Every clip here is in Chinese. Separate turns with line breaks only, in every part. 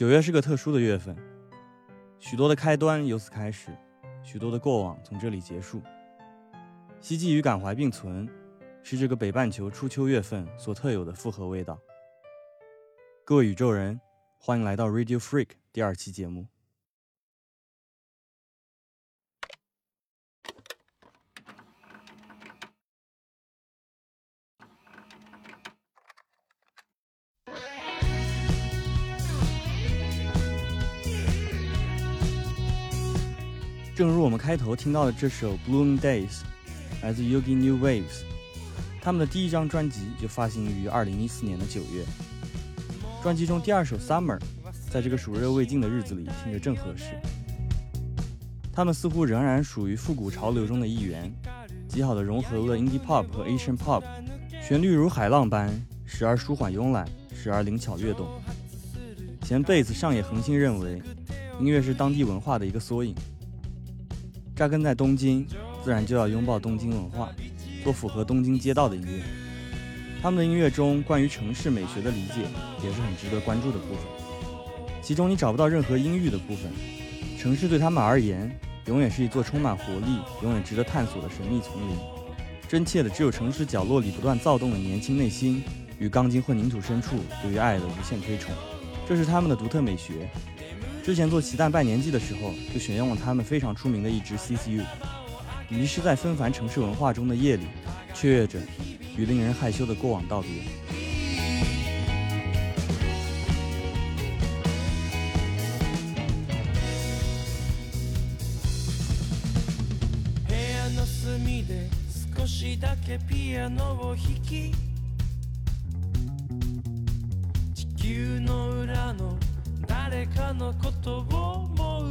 九月是个特殊的月份，许多的开端由此开始，许多的过往从这里结束。希冀与感怀并存，是这个北半球初秋月份所特有的复合味道。各位宇宙人，欢迎来到 Radio Freak 第二期节目。开头听到的这首《Blooming Days》，来自 Yogi New Waves，他们的第一张专辑就发行于2014年的9月。专辑中第二首《Summer》，在这个暑热未尽的日子里听着正合适。他们似乎仍然属于复古潮流中的一员，极好的融合了 Indie Pop 和 Asian Pop，旋律如海浪般，时而舒缓慵懒，时而灵巧跃动。前辈子上野恒星认为，音乐是当地文化的一个缩影。扎根在东京，自然就要拥抱东京文化，做符合东京街道的音乐。他们的音乐中关于城市美学的理解也是很值得关注的部分。其中你找不到任何阴郁的部分，城市对他们而言永远是一座充满活力、永远值得探索的神秘丛林。真切的只有城市角落里不断躁动的年轻内心与钢筋混凝土深处对于爱的无限推崇，这是他们的独特美学。之前做奇蛋拜年季的时候，就选用了他们非常出名的一支 CCU，迷失在纷繁城市文化中的夜里，雀跃着，与令人害羞的过往道别。誰かのことを思う。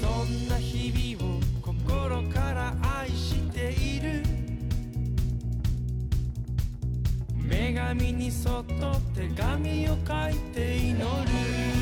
そんな日々を心から愛している。女神にそっと手紙を書いて祈る。祈る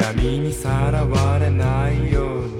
闇にさらわれないように。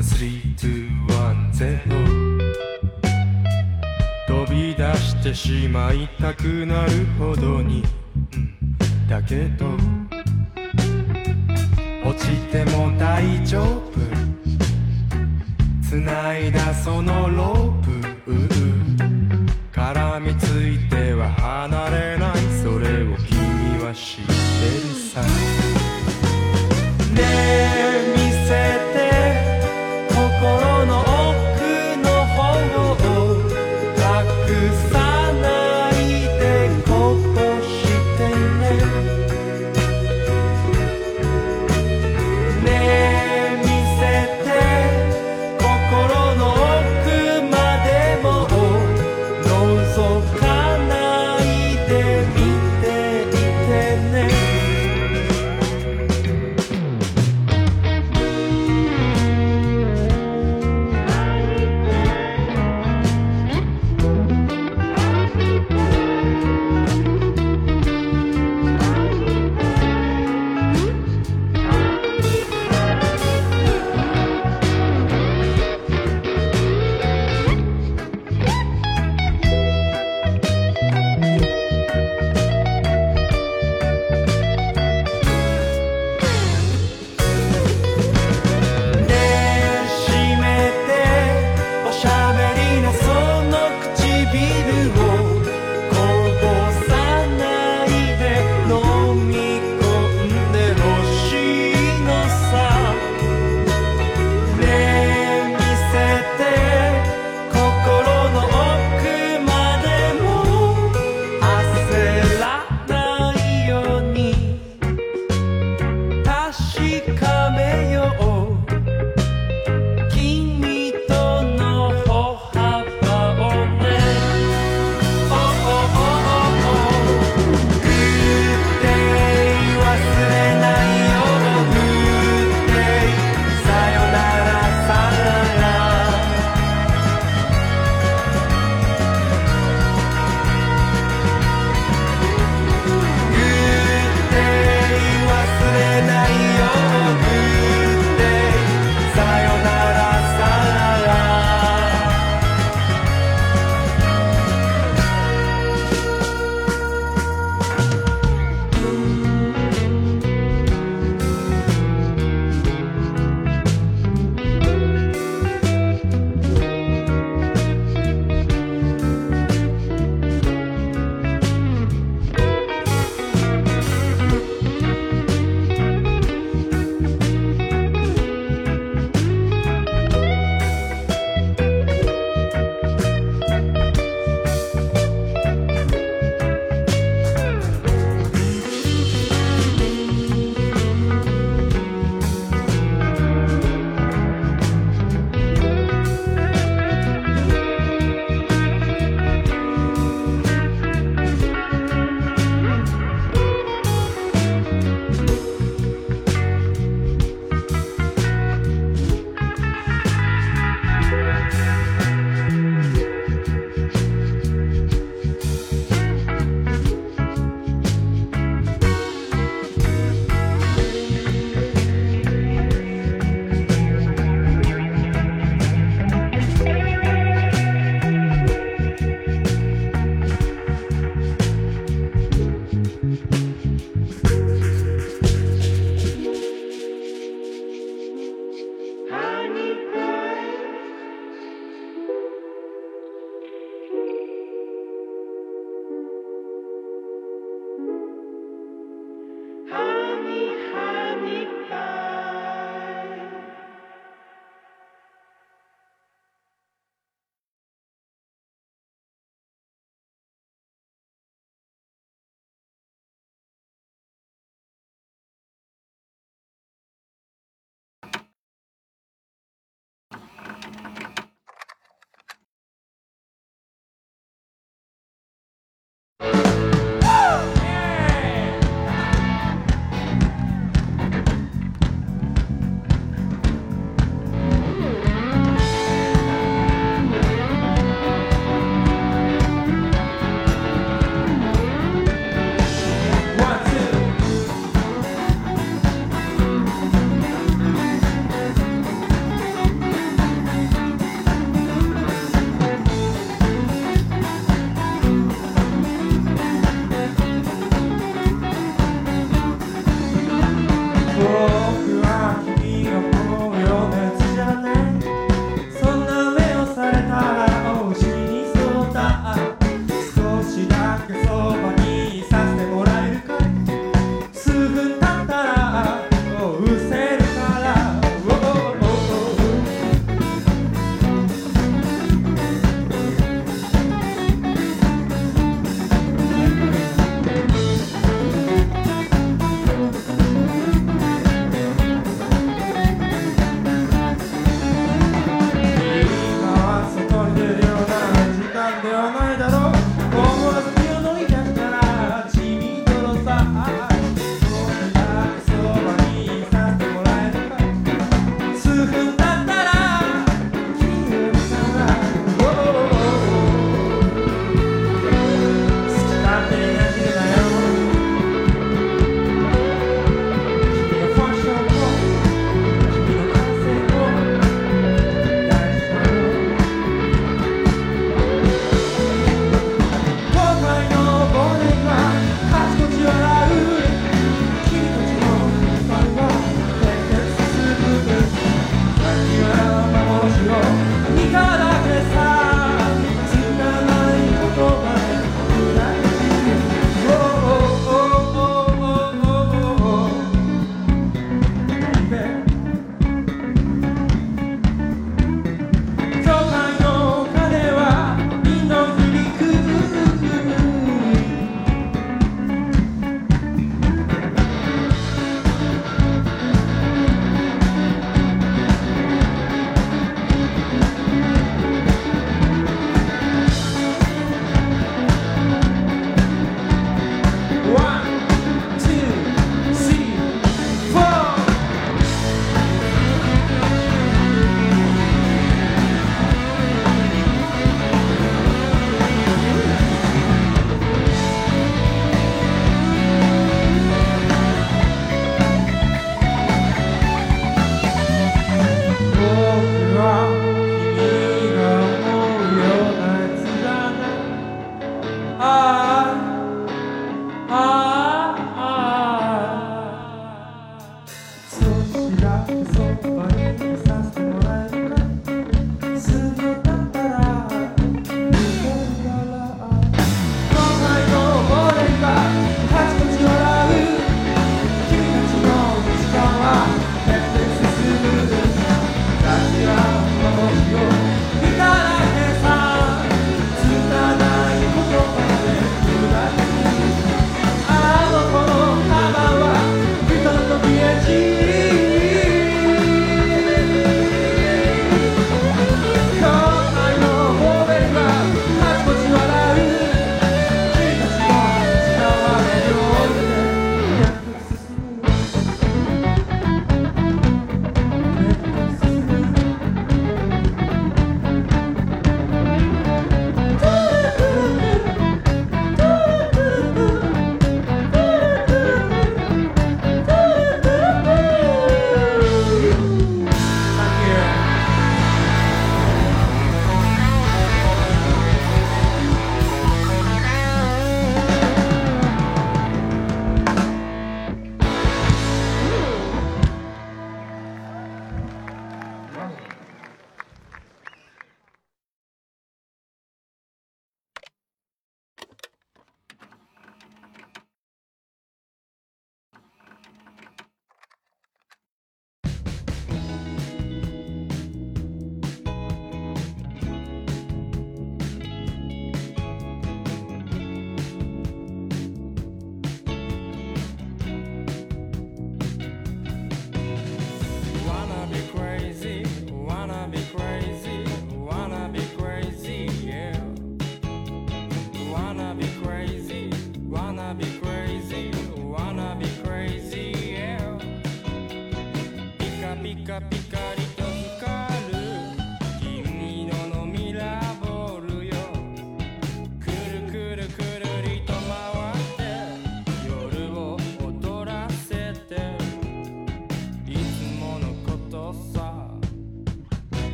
321-0飛び出してしまいたくなるほどに、だけど落ちても大丈夫。繋いだそのロープ。絡みついては離れない。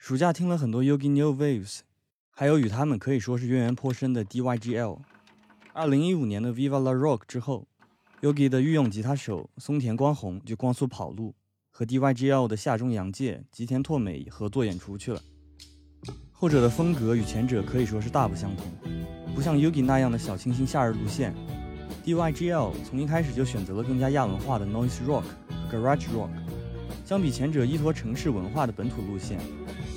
暑假听了很多 Yogi New Waves，还有与他们可以说是渊源颇深的 DYGL。二零一五年的 Viva La Rock 之后，Yogi 的御用吉他手松田光弘就光速跑路，和 DYGL 的下中洋介吉田拓美合作演出去了。后者的风格与前者可以说是大不相同，不像 Yogi 那样的小清新夏日路线，DYGL 从一开始就选择了更加亚文化的 Noise Rock Garage Rock。相比前者依托城市文化的本土路线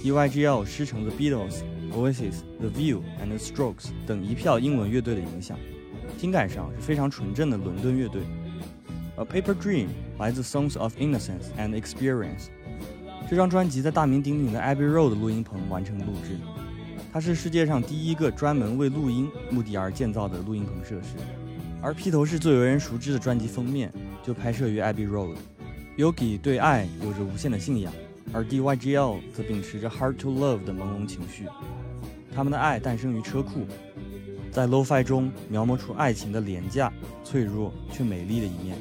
EYGL 师承 The Beatles、Oasis、The View and The Strokes 等一票英文乐队的影响，听感上是非常纯正的伦敦乐队。A Paper Dream 来自 Songs of Innocence and Experience。这张专辑在大名鼎鼎的 Abbey Road 录音棚完成录制，它是世界上第一个专门为录音目的而建造的录音棚设施。而披头士最为人熟知的专辑封面就拍摄于 Abbey Road。Yogi 对爱有着无限的信仰，而 DYGL 则秉持着 Hard to Love 的朦胧情绪。他们的爱诞生于车库，在 Lo-Fi 中描摹出爱情的廉价、脆弱却美丽的一面。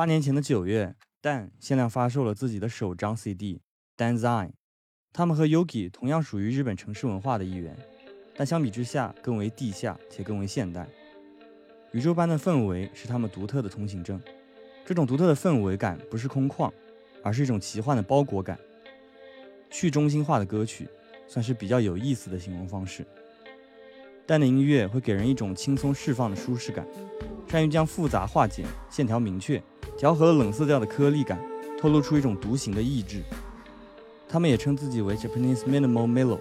八年前的九月，Dan 限量发售了自己的首张 CD《Dan's Eye》。他们和 Yogi 同样属于日本城市文化的一员，但相比之下更为地下且更为现代。宇宙般的氛围是他们独特的通行证。这种独特的氛围感不是空旷，而是一种奇幻的包裹感。去中心化的歌曲，算是比较有意思的形容方式。但的音乐会给人一种轻松释放的舒适感，善于将复杂化简、线条明确。调和了冷色调的颗粒感，透露出一种独行的意志。他们也称自己为 Japanese Minimal Mellow，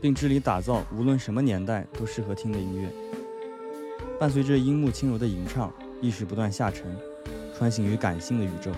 并致力打造无论什么年代都适合听的音乐。伴随着樱木轻柔的吟唱，意识不断下沉，穿行于感性的宇宙。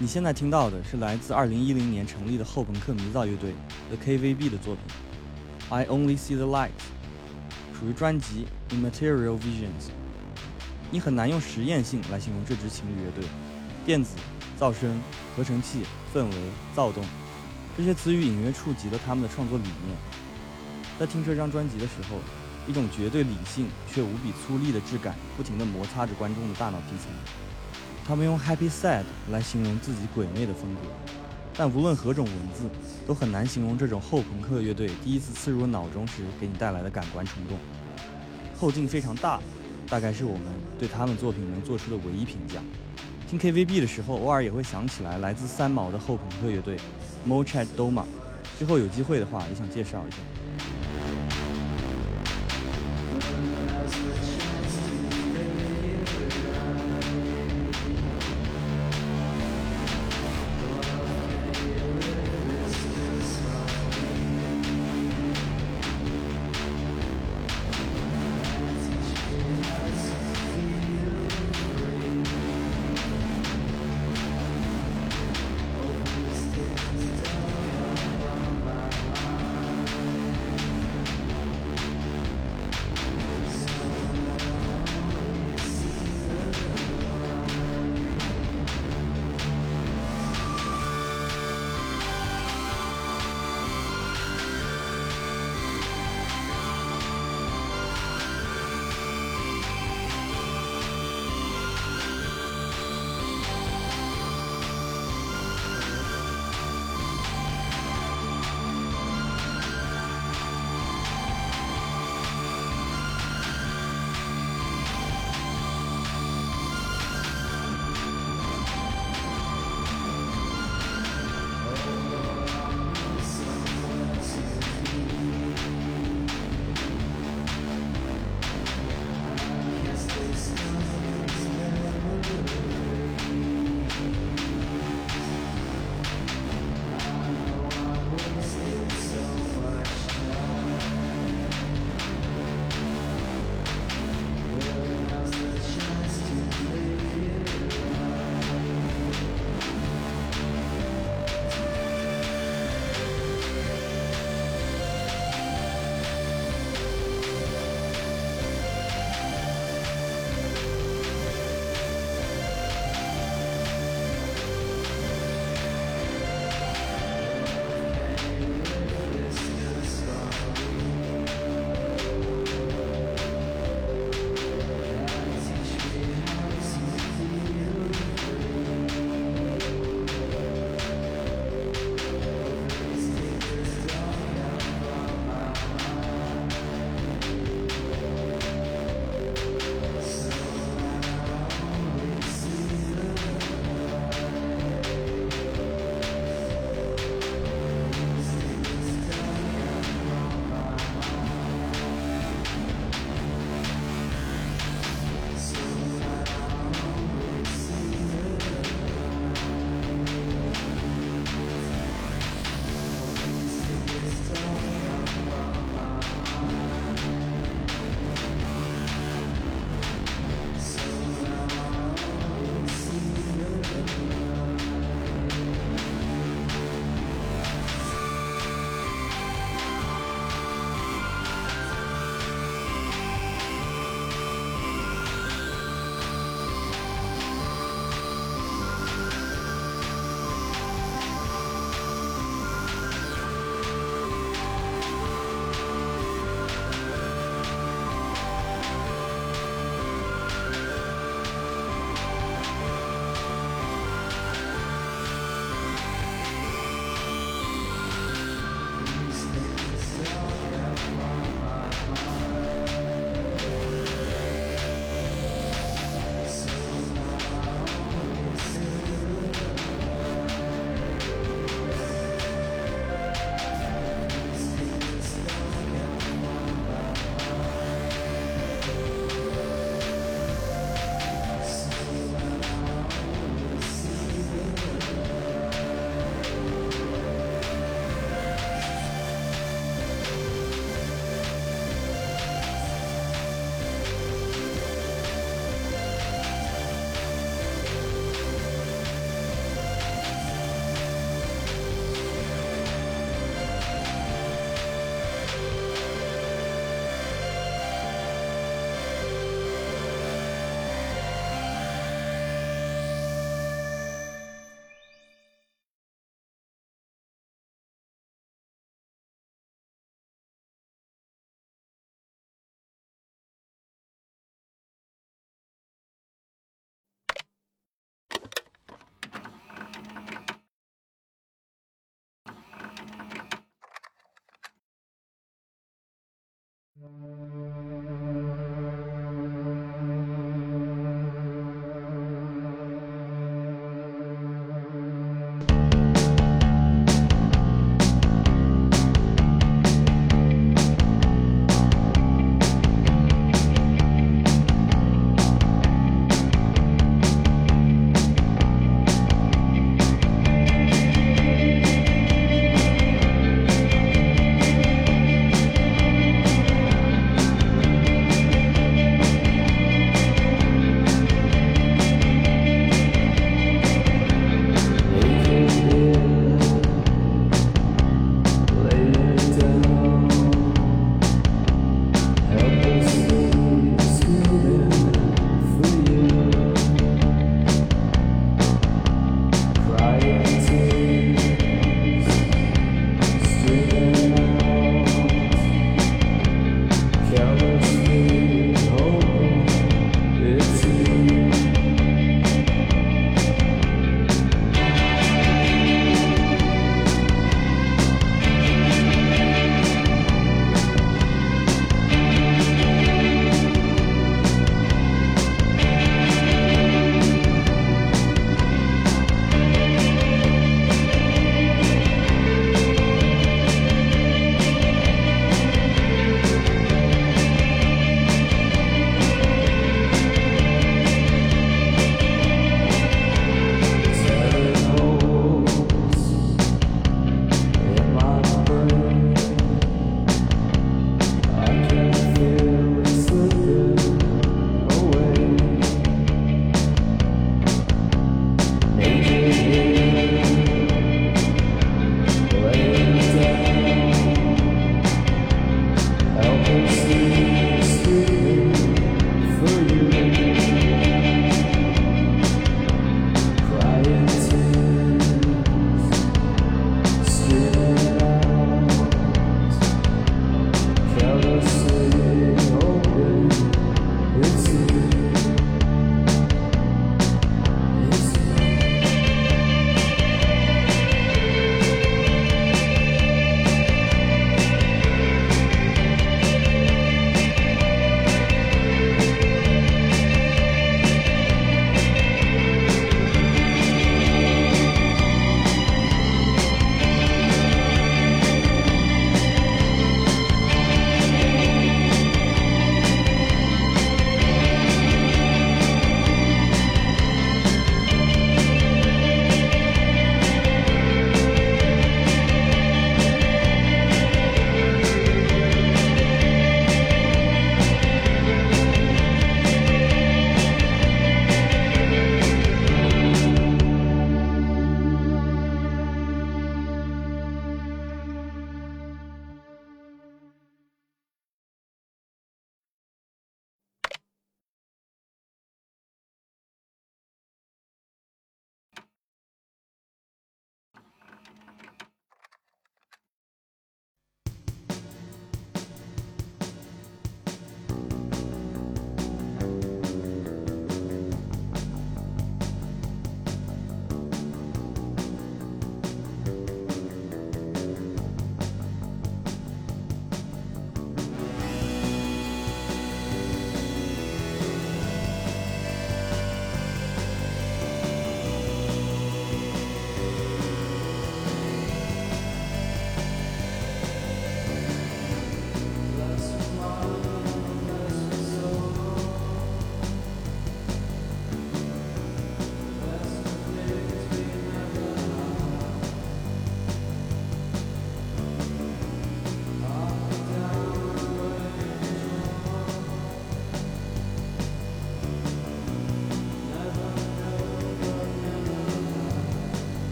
你现在听到的是来自2010年成立的后朋克迷造乐队 The KVB 的作品《I Only See the Light》，属于专辑《Immaterial Visions》。你很难用实验性来形容这支情侣乐队，电子、噪声、合成器、氛围、躁动，这些词语隐约触及了他们的创作理念。在听这张专辑的时候，一种绝对理性却无比粗粝的质感，不停地摩擦着观众的大脑皮层。他们用 happy sad 来形容自己鬼魅的风格，但无论何种文字，都很难形容这种后朋克乐队第一次刺入脑中时给你带来的感官冲动。后劲非常大，大概是我们对他们作品能做出的唯一评价。听 KVB 的时候，偶尔也会想起来来自三毛的后朋克乐队 Mochat Doma。之后有机会的话，也想介绍一下。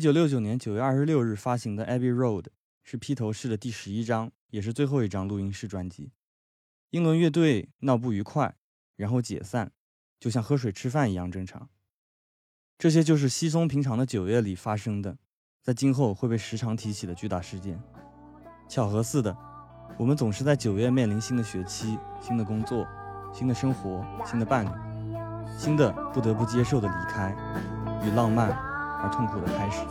一九六九年九月二十六日发行的《Abbey Road》是披头士的第十一张，也是最后一张录音室专辑。英伦乐队闹不愉快，然后解散，就像喝水吃饭一样正常。这些就是稀松平常的九月里发生的，在今后会被时常提起的巨大事件。巧合似的，我们总是在九月面临新的学期、新的工作、新的生活、新的伴侣、新的不得不接受的离开与浪漫而痛苦的开始。